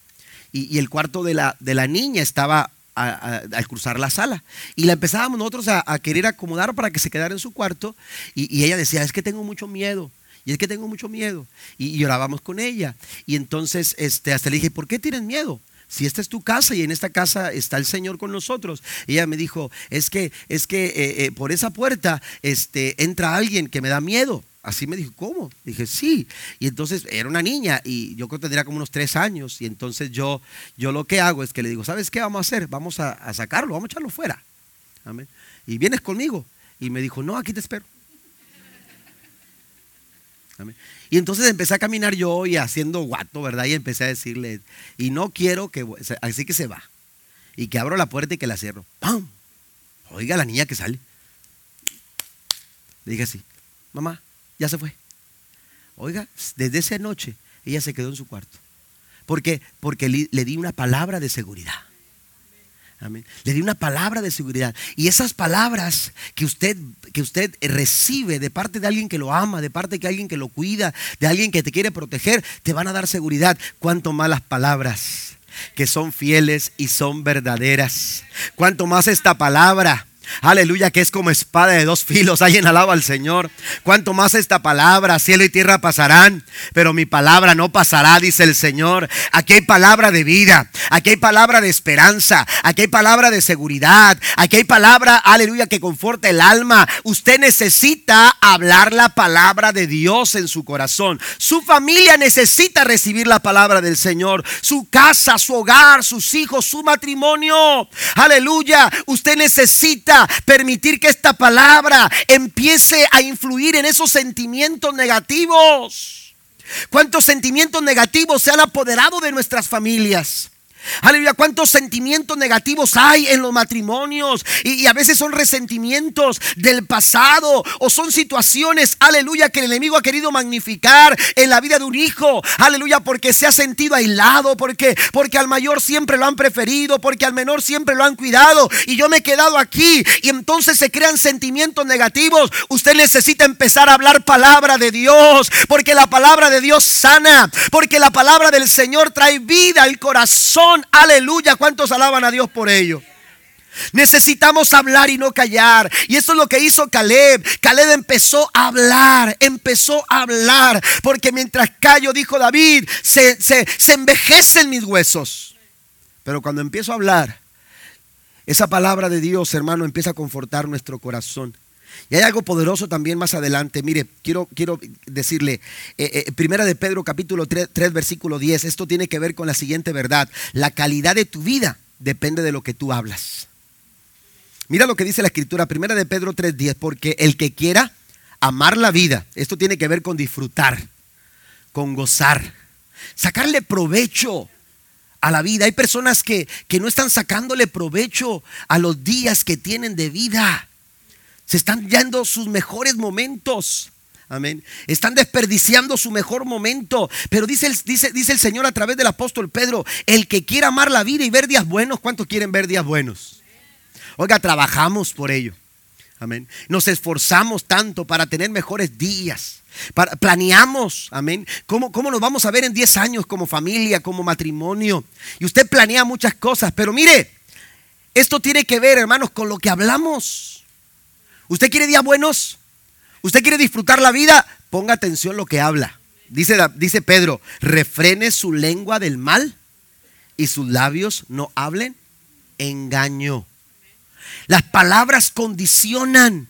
Y, el cuarto de la, de la niña estaba al cruzar la sala. Y la empezábamos nosotros a, querer acomodar para que se quedara en su cuarto. Y, ella decía, es que tengo mucho miedo. Y es que tengo mucho miedo. Y, llorábamos con ella. Y entonces este, hasta le dije, ¿por qué tienes miedo? Si esta es tu casa y en esta casa está el Señor con nosotros. ella me dijo, es que, es que eh, eh, por esa puerta este, entra alguien que me da miedo. Así me dijo, ¿cómo? Dije, sí. Y entonces era una niña y yo creo que tendría como unos tres años. Y entonces yo, yo lo que hago es que le digo, ¿sabes qué vamos a hacer? Vamos a, sacarlo, vamos a echarlo fuera. Amén. Y vienes conmigo. Y me dijo, no, aquí te espero. Y entonces empecé a caminar yo y haciendo guato, ¿verdad? Y empecé a decirle, y no quiero que, así que se va. Y que abro la puerta y que la cierro. ¡Pam! Oiga la niña que sale. Le dije así, mamá, ya se fue. Oiga, desde esa noche ella se quedó en su cuarto. ¿Por qué? Porque le, di una palabra de seguridad. Le di una palabra de seguridad. Y esas palabras que usted, que usted recibe de parte de alguien que lo ama, de parte de alguien que lo cuida, de alguien que te quiere proteger, te van a dar seguridad. Cuanto más las palabras que son fieles y son verdaderas. Cuanto más esta palabra Aleluya, que es como espada de dos filos. Alguien alaba al Señor. Cuanto más esta palabra, cielo y tierra pasarán, pero mi palabra no pasará, dice el Señor. Aquí hay palabra de vida, aquí hay palabra de esperanza, aquí hay palabra de seguridad, aquí hay palabra, aleluya, que conforta el alma. Usted necesita hablar la palabra de Dios en su corazón. Su familia necesita recibir la palabra del Señor. Su casa, su hogar, sus hijos, su matrimonio. Aleluya. Usted necesita permitir que esta palabra empiece a influir en esos sentimientos negativos. ¿Cuántos sentimientos negativos se han apoderado de nuestras familias? Aleluya, cuántos sentimientos negativos hay en los matrimonios. Y, a veces son resentimientos del pasado o son situaciones, aleluya, que el enemigo ha querido magnificar en la vida de un hijo, aleluya, porque se ha sentido aislado, porque, porque al mayor siempre lo han preferido, porque al menor siempre lo han cuidado. Y yo me he quedado aquí y entonces se crean sentimientos negativos. Usted necesita empezar a hablar palabra de Dios, porque la palabra de Dios sana, porque la palabra del Señor trae vida al corazón Aleluya. ¿Cuántos alaban a Dios por ello? Necesitamos hablar y no callar. Y eso es lo que hizo Caleb. Caleb empezó a hablar, empezó a hablar. Porque mientras callo, dijo David, se, se, se envejecen mis huesos. Pero cuando empiezo a hablar, esa palabra de Dios, hermano, empieza a confortar nuestro corazón. Y hay algo poderoso también más adelante. Mire, quiero, quiero decirle, eh, eh, primera de Pedro capítulo 3, 3, versículo 10, esto tiene que ver con la siguiente verdad. La calidad de tu vida depende de lo que tú hablas. Mira lo que dice la escritura, primera de Pedro 3, 10, porque el que quiera amar la vida, esto tiene que ver con disfrutar, con gozar, sacarle provecho a la vida. Hay personas que, que no están sacándole provecho a los días que tienen de vida. Se están yendo sus mejores momentos. Amén. Están desperdiciando su mejor momento. Pero dice el, dice, dice el Señor a través del apóstol Pedro, el que quiera amar la vida y ver días buenos, ¿cuántos quieren ver días buenos? Oiga, trabajamos por ello. Amén. Nos esforzamos tanto para tener mejores días. Para, planeamos, amén. ¿Cómo, ¿Cómo nos vamos a ver en 10 años como familia, como matrimonio? Y usted planea muchas cosas, pero mire, esto tiene que ver, hermanos, con lo que hablamos. ¿Usted quiere días buenos? ¿Usted quiere disfrutar la vida? Ponga atención lo que habla. Dice, dice Pedro, refrene su lengua del mal y sus labios no hablen engaño. Las palabras condicionan.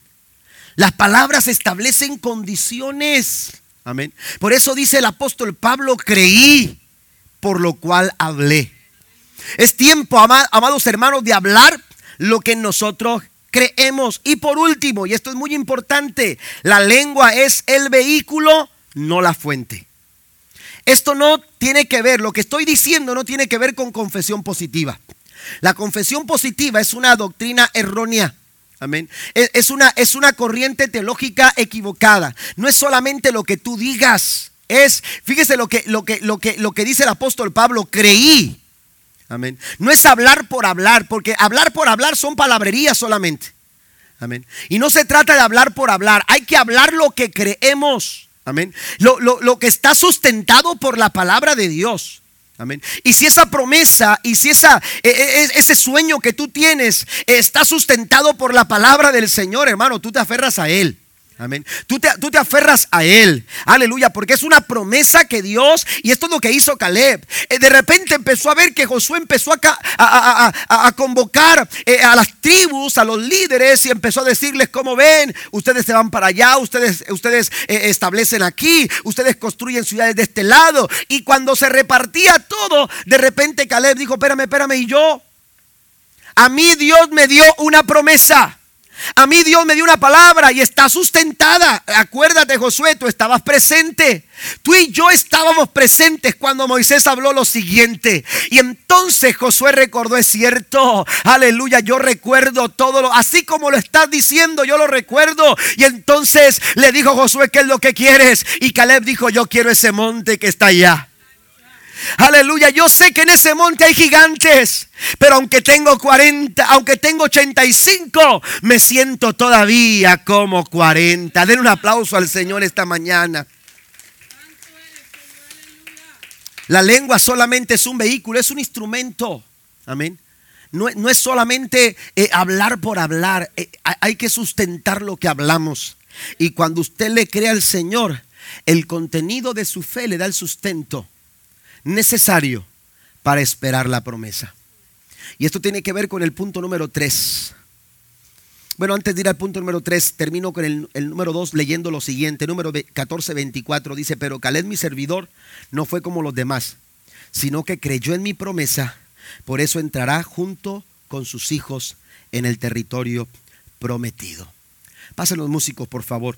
Las palabras establecen condiciones. Amén. Por eso dice el apóstol Pablo, creí, por lo cual hablé. Es tiempo, amados hermanos, de hablar lo que nosotros creemos. Y por último, y esto es muy importante, la lengua es el vehículo, no la fuente. Esto no tiene que ver, lo que estoy diciendo no tiene que ver con confesión positiva. La confesión positiva es una doctrina errónea. Amén. Es una, es una corriente teológica equivocada. No es solamente lo que tú digas. Es, fíjese lo que, lo que, lo que, lo que dice el apóstol Pablo, creí Amén. No es hablar por hablar, porque hablar por hablar son palabrerías solamente. Amén. Y no se trata de hablar por hablar, hay que hablar lo que creemos. Amén. Lo, lo que está sustentado por la palabra de Dios. Amén. Y si esa promesa y si esa, e, e, e, ese sueño que tú tienes está sustentado por la palabra del Señor, hermano, tú te aferras a Él. Amén. Tú te, tú te, aferras a Él. Aleluya. Porque es una promesa que Dios, y esto es lo que hizo Caleb. Eh, de repente empezó a ver que Josué empezó a, a, convocar eh, a las tribus, a los líderes, y empezó a decirles, como ven, ustedes se van para allá, ustedes, ustedes eh, establecen aquí, ustedes construyen ciudades de este lado. Y cuando se repartía todo, de repente Caleb dijo, espérame, espérame, y yo. A mí Dios me dio una promesa. A mí Dios me dio una palabra y está sustentada. Acuérdate, Josué, tú estabas presente. Tú y yo estábamos presentes cuando Moisés habló lo siguiente. Y entonces Josué recordó, es cierto, aleluya, yo recuerdo todo lo, así como lo estás diciendo, yo lo recuerdo. Y entonces le dijo Josué, ¿qué es lo que quieres? Y Caleb dijo, yo quiero ese monte que está allá. Aleluya, yo sé que en ese monte hay gigantes, pero aunque tengo 40, aunque tengo 85, me siento todavía como 40. Den un aplauso al Señor esta mañana. La lengua solamente es un vehículo, es un instrumento. Amén. No, es solamente eh, hablar por hablar, eh, hay que sustentar lo que hablamos. Y cuando usted le cree al Señor, el contenido de su fe le da el sustento necesario para esperar la promesa. Y esto tiene que ver con el punto número 3. Bueno, antes de ir al punto número 3, termino con el, número 2 leyendo lo siguiente. Número 1424 dice, pero Caleb mi servidor no fue como los demás, sino que creyó en mi promesa, por eso entrará junto con sus hijos en el territorio prometido. Pasen los músicos, por favor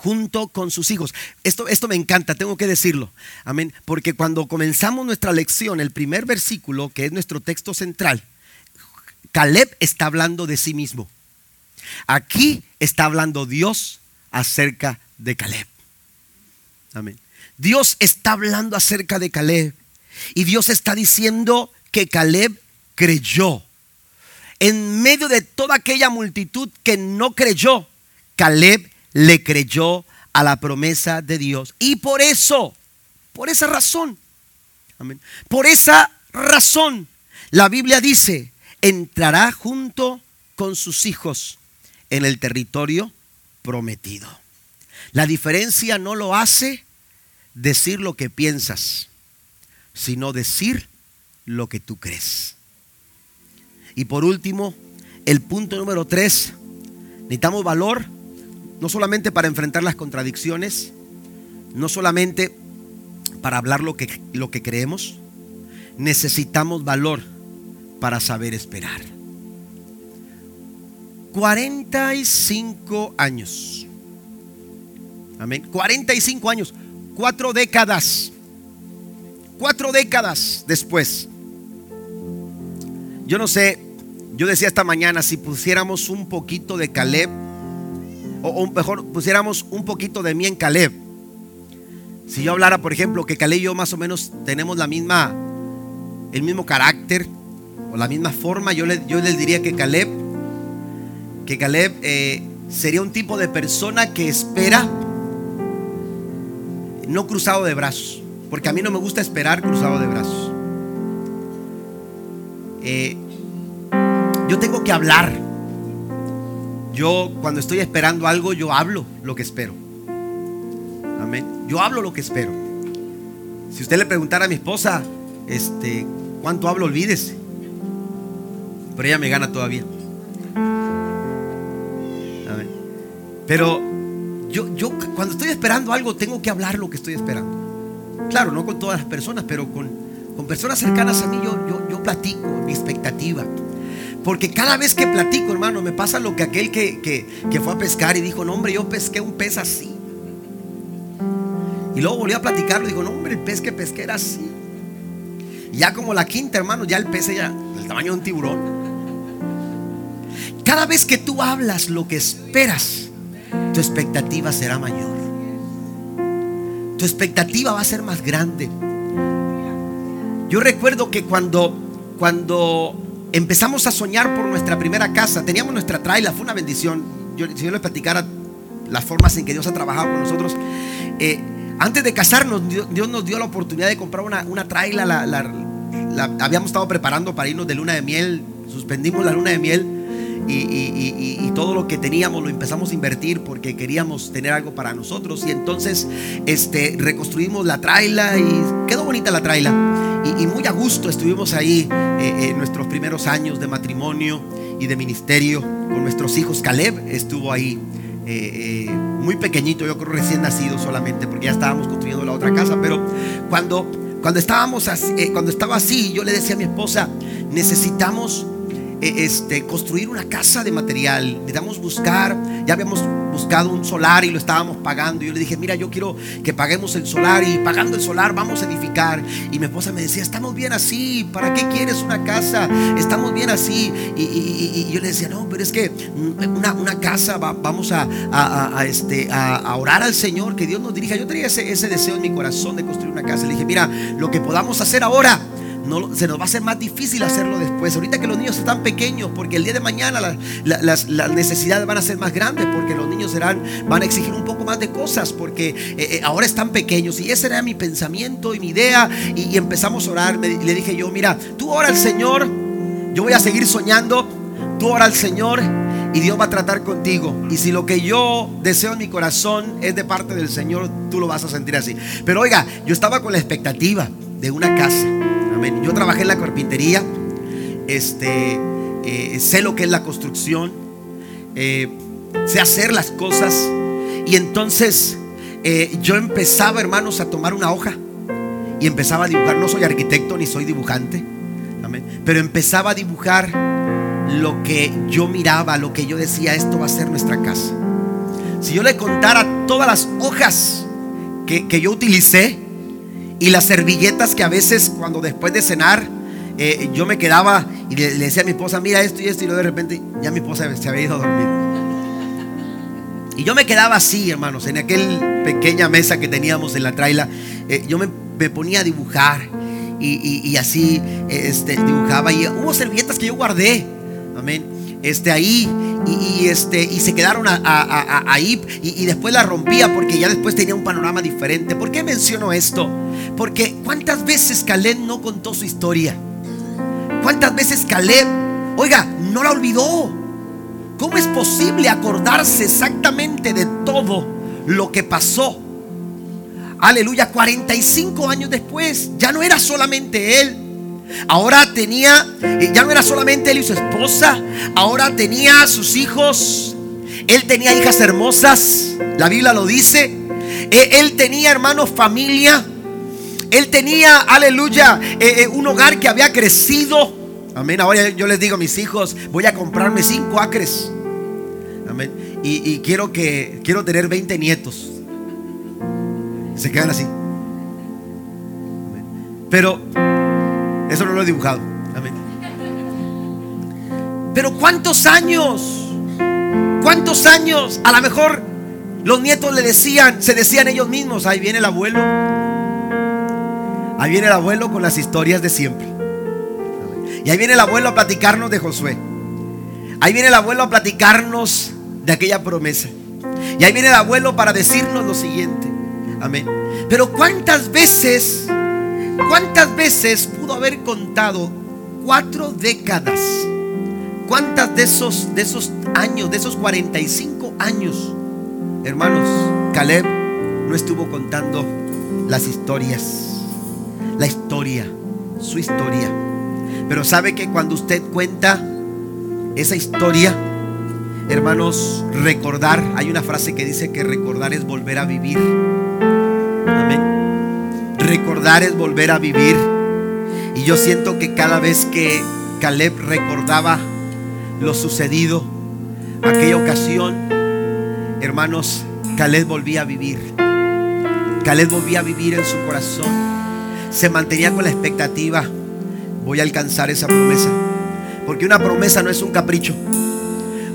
junto con sus hijos. Esto, esto me encanta, tengo que decirlo. Amén. Porque cuando comenzamos nuestra lección, el primer versículo, que es nuestro texto central, Caleb está hablando de sí mismo. Aquí está hablando Dios acerca de Caleb. Amén. Dios está hablando acerca de Caleb. Y Dios está diciendo que Caleb creyó. En medio de toda aquella multitud que no creyó, Caleb le creyó a la promesa de Dios. Y por eso, por esa razón, amén, por esa razón, la Biblia dice, entrará junto con sus hijos en el territorio prometido. La diferencia no lo hace decir lo que piensas, sino decir lo que tú crees. Y por último, el punto número tres, necesitamos valor no solamente para enfrentar las contradicciones, no solamente para hablar lo que, lo que creemos, necesitamos valor para saber esperar. 45 años. Amén. 45 años. Cuatro décadas. cuatro décadas después. Yo no sé, yo decía esta mañana, si pusiéramos un poquito de Caleb, o, mejor pusiéramos un poquito de mí en Caleb. Si yo hablara, por ejemplo, que Caleb y yo más o menos tenemos la misma, el mismo carácter o la misma forma, yo, le, yo les diría que Caleb, que Caleb eh, sería un tipo de persona que espera no cruzado de brazos, porque a mí no me gusta esperar cruzado de brazos. Eh, yo tengo que hablar. Yo cuando estoy esperando algo, yo hablo lo que espero. Amén. Yo hablo lo que espero. Si usted le preguntara a mi esposa, este, ¿cuánto hablo? Olvídese. Pero ella me gana todavía. Amén. Pero yo, yo cuando estoy esperando algo, tengo que hablar lo que estoy esperando. Claro, no con todas las personas, pero con, con personas cercanas a mí yo, yo, yo platico mi expectativa. Porque cada vez que platico, hermano, me pasa lo que aquel que, fue a pescar y dijo, no, hombre, yo pesqué un pez así. Y luego volví a platicarlo y digo, no, hombre, el pez que pesqué era así. Ya como la quinta, hermano, ya el pez ya del tamaño de un tiburón. Cada vez que tú hablas lo que esperas, tu expectativa será mayor. Tu expectativa va a ser más grande. Yo recuerdo que cuando, cuando empezamos a soñar por nuestra primera casa, teníamos nuestra traila, fue una bendición. Yo, si yo les platicara las formas en que Dios ha trabajado con nosotros, eh, antes de casarnos, Dios, nos dio la oportunidad de comprar una, una traila. La, habíamos estado preparando para irnos de luna de miel, suspendimos la luna de miel y, todo lo que teníamos lo empezamos a invertir porque queríamos tener algo para nosotros. Y entonces este, reconstruimos la traila y quedó bonita la traila. Y, muy a gusto estuvimos ahí eh, en nuestros primeros años de matrimonio y de ministerio con nuestros hijos. Caleb estuvo ahí. Eh, eh, muy pequeñito, yo creo recién nacido solamente, porque ya estábamos construyendo la otra casa. Pero cuando, cuando estábamos así, cuando estaba así, yo le decía a mi esposa, necesitamos este, construir una casa de material. Necesitamos buscar, ya habíamos buscado un solar y lo estábamos pagando. Yo le dije, mira, yo quiero que paguemos el solar y pagando el solar vamos a edificar. Y mi esposa me decía, estamos bien así, ¿para qué quieres una casa? Estamos bien así. Y, yo le decía, no, pero es que una, una casa, vamos a, a, este, a, orar al Señor, que Dios nos dirija. Yo tenía ese, ese deseo en mi corazón de construir una casa. Le dije, mira, lo que podamos hacer ahora se nos va a hacer más difícil hacerlo después. Ahorita que los niños están pequeños, porque el día de mañana las, necesidades van a ser más grandes, porque los niños serán, van a exigir un poco más de cosas, porque eh, eh, ahora están pequeños. Y ese era mi pensamiento y mi idea. Y, empezamos a orar. le dije yo, mira, tú ora al Señor, yo voy a seguir soñando, tú ora al Señor y Dios va a tratar contigo. Y si lo que yo deseo en mi corazón es de parte del Señor, tú lo vas a sentir así. Pero oiga, yo estaba con la expectativa de una casa. Yo trabajé en la carpintería, este, eh, sé lo que es la construcción, eh, sé hacer las cosas. Y entonces eh, yo empezaba, hermanos, a tomar una hoja y empezaba a dibujar. No soy arquitecto ni soy dibujante, pero empezaba a dibujar lo que yo miraba, lo que yo decía, esto va a ser nuestra casa. Si yo le contara todas las hojas que, que yo utilicé, y las servilletas que a veces cuando después de cenar eh, yo me quedaba y le, decía a mi esposa, mira esto y esto, y luego de repente ya mi esposa se había ido a dormir. Y yo me quedaba así, hermanos, en aquel pequeña mesa que teníamos en la traila. Eh, yo me, ponía a dibujar y, así este, dibujaba. Y hubo servilletas que yo guardé, amén, este, ahí y, este, y se quedaron ahí y, después la rompía porque ya después tenía un panorama diferente. ¿Por qué menciono esto? Porque cuántas veces Caleb no contó su historia. ¿Cuántas veces Caleb, oiga, no la olvidó? ¿Cómo es posible acordarse exactamente de todo lo que pasó? Aleluya, 45 años después, ya no era solamente él, Ahora tenía, eh, ya no era solamente él y su esposa, ahora tenía sus hijos. Él tenía hijas hermosas, la Biblia lo dice. Eh, él tenía hermanos, familia. Él tenía, aleluya, eh, un hogar que había crecido. Amén. Ahora yo les digo a mis hijos, voy a comprarme cinco acres. Amén. Y, quiero que quiero tener 20 nietos. Se quedan así. Pero eso no lo he dibujado. Amén. Pero ¿cuántos años? ¿Cuántos años? A lo mejor los nietos le decían, se decían ellos mismos, ahí viene el abuelo. Ahí viene el abuelo con las historias de siempre. Y ahí viene el abuelo a platicarnos de Josué. Ahí viene el abuelo a platicarnos de aquella promesa. Y ahí viene el abuelo para decirnos lo siguiente. Amén. Pero ¿cuántas veces, cuántas veces pudo haber contado cuatro décadas? ¿Cuántas de esos, de esos años, de esos 45 años, hermanos, Caleb no estuvo contando las historias, la historia, su historia? Pero sabe que cuando usted cuenta esa historia, hermanos, recordar, hay una frase que dice que recordar es volver a vivir. Recordar es volver a vivir. Y yo siento que cada vez que Caleb recordaba lo sucedido, aquella ocasión, hermanos, Caleb volvía a vivir. Caleb volvía a vivir en su corazón. Se mantenía con la expectativa, voy a alcanzar esa promesa. Porque una promesa no es un capricho.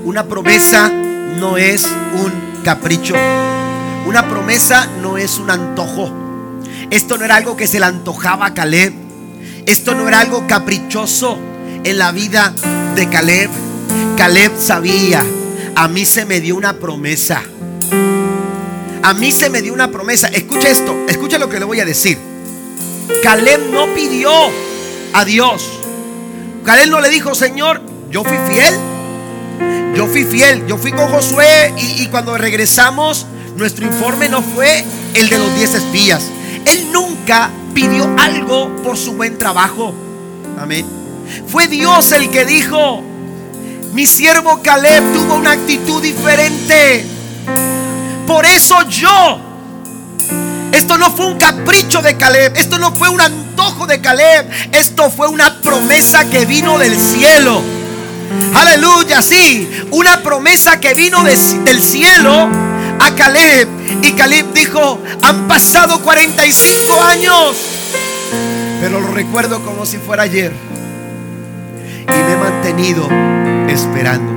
Una promesa no es un capricho. Una promesa no es un antojo. Esto no era algo que se le antojaba a Caleb. Esto no era algo caprichoso en la vida de Caleb. Caleb sabía, a mí se me dio una promesa. A mí se me dio una promesa. Escucha esto, escucha lo que le voy a decir. Caleb no pidió a Dios. Caleb no le dijo, Señor, yo fui fiel. Yo fui fiel. Yo fui con Josué y, cuando regresamos, nuestro informe no fue el de los diez espías. Él nunca pidió algo por su buen trabajo. Amén. Fue Dios el que dijo, mi siervo Caleb tuvo una actitud diferente. Por eso yo esto no fue un capricho de Caleb. Esto no fue un antojo de Caleb. Esto fue una promesa que vino del cielo. Aleluya, sí. Una promesa que vino del cielo a Caleb. Y Caleb dijo, han pasado 45 años. Pero lo recuerdo como si fuera ayer. Y me he mantenido esperando.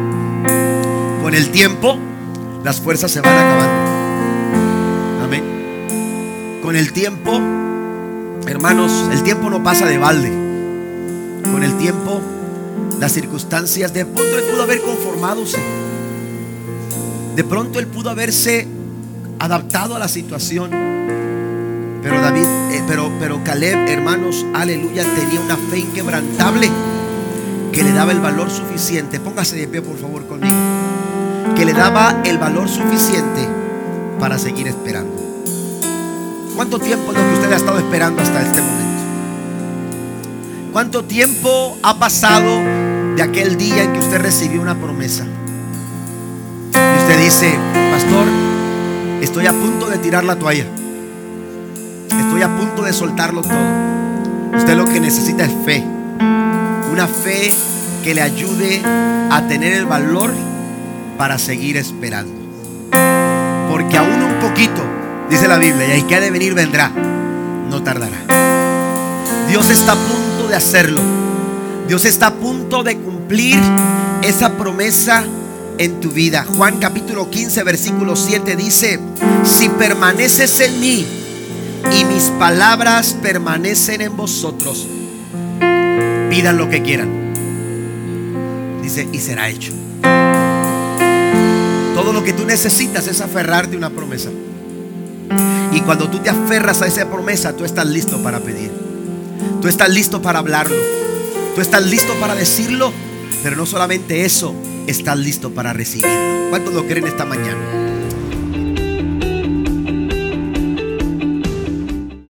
Con el tiempo, las fuerzas se van acabando con el tiempo, hermanos, el tiempo no pasa de balde. Con el tiempo, las circunstancias, de pronto pudo haber conformado De pronto él pudo haberse adaptado a la situación. Pero David, eh, pero, pero Caleb, hermanos, aleluya, tenía una fe inquebrantable que le daba el valor suficiente. Póngase de pie, por favor, conmigo. Que le daba el valor suficiente para seguir esperando. ¿Cuánto tiempo es lo que usted ha estado esperando hasta este momento? ¿Cuánto tiempo ha pasado de aquel día en que usted recibió una promesa? Pastor, estoy a punto de tirar la toalla. Estoy a punto de soltarlo todo. Usted lo que necesita es fe. Una fe que le ayude a tener el valor para seguir esperando. Porque aún un poquito Dice la Biblia, y hay que ha de venir vendrá, no tardará. Dios está a punto de hacerlo. Dios está a punto de cumplir esa promesa en tu vida. Juan capítulo 15, versículo 7 dice, si permaneces en mí y mis palabras permanecen en vosotros, pidan lo que quieran. Dice, y será hecho. Todo lo que tú necesitas es aferrarte a una promesa. Y cuando tú te aferras a esa promesa, tú estás listo para pedir. Tú estás listo para hablarlo. Tú estás listo para decirlo. Pero no solamente eso, estás listo para recibirlo. ¿Cuántos lo creen esta mañana?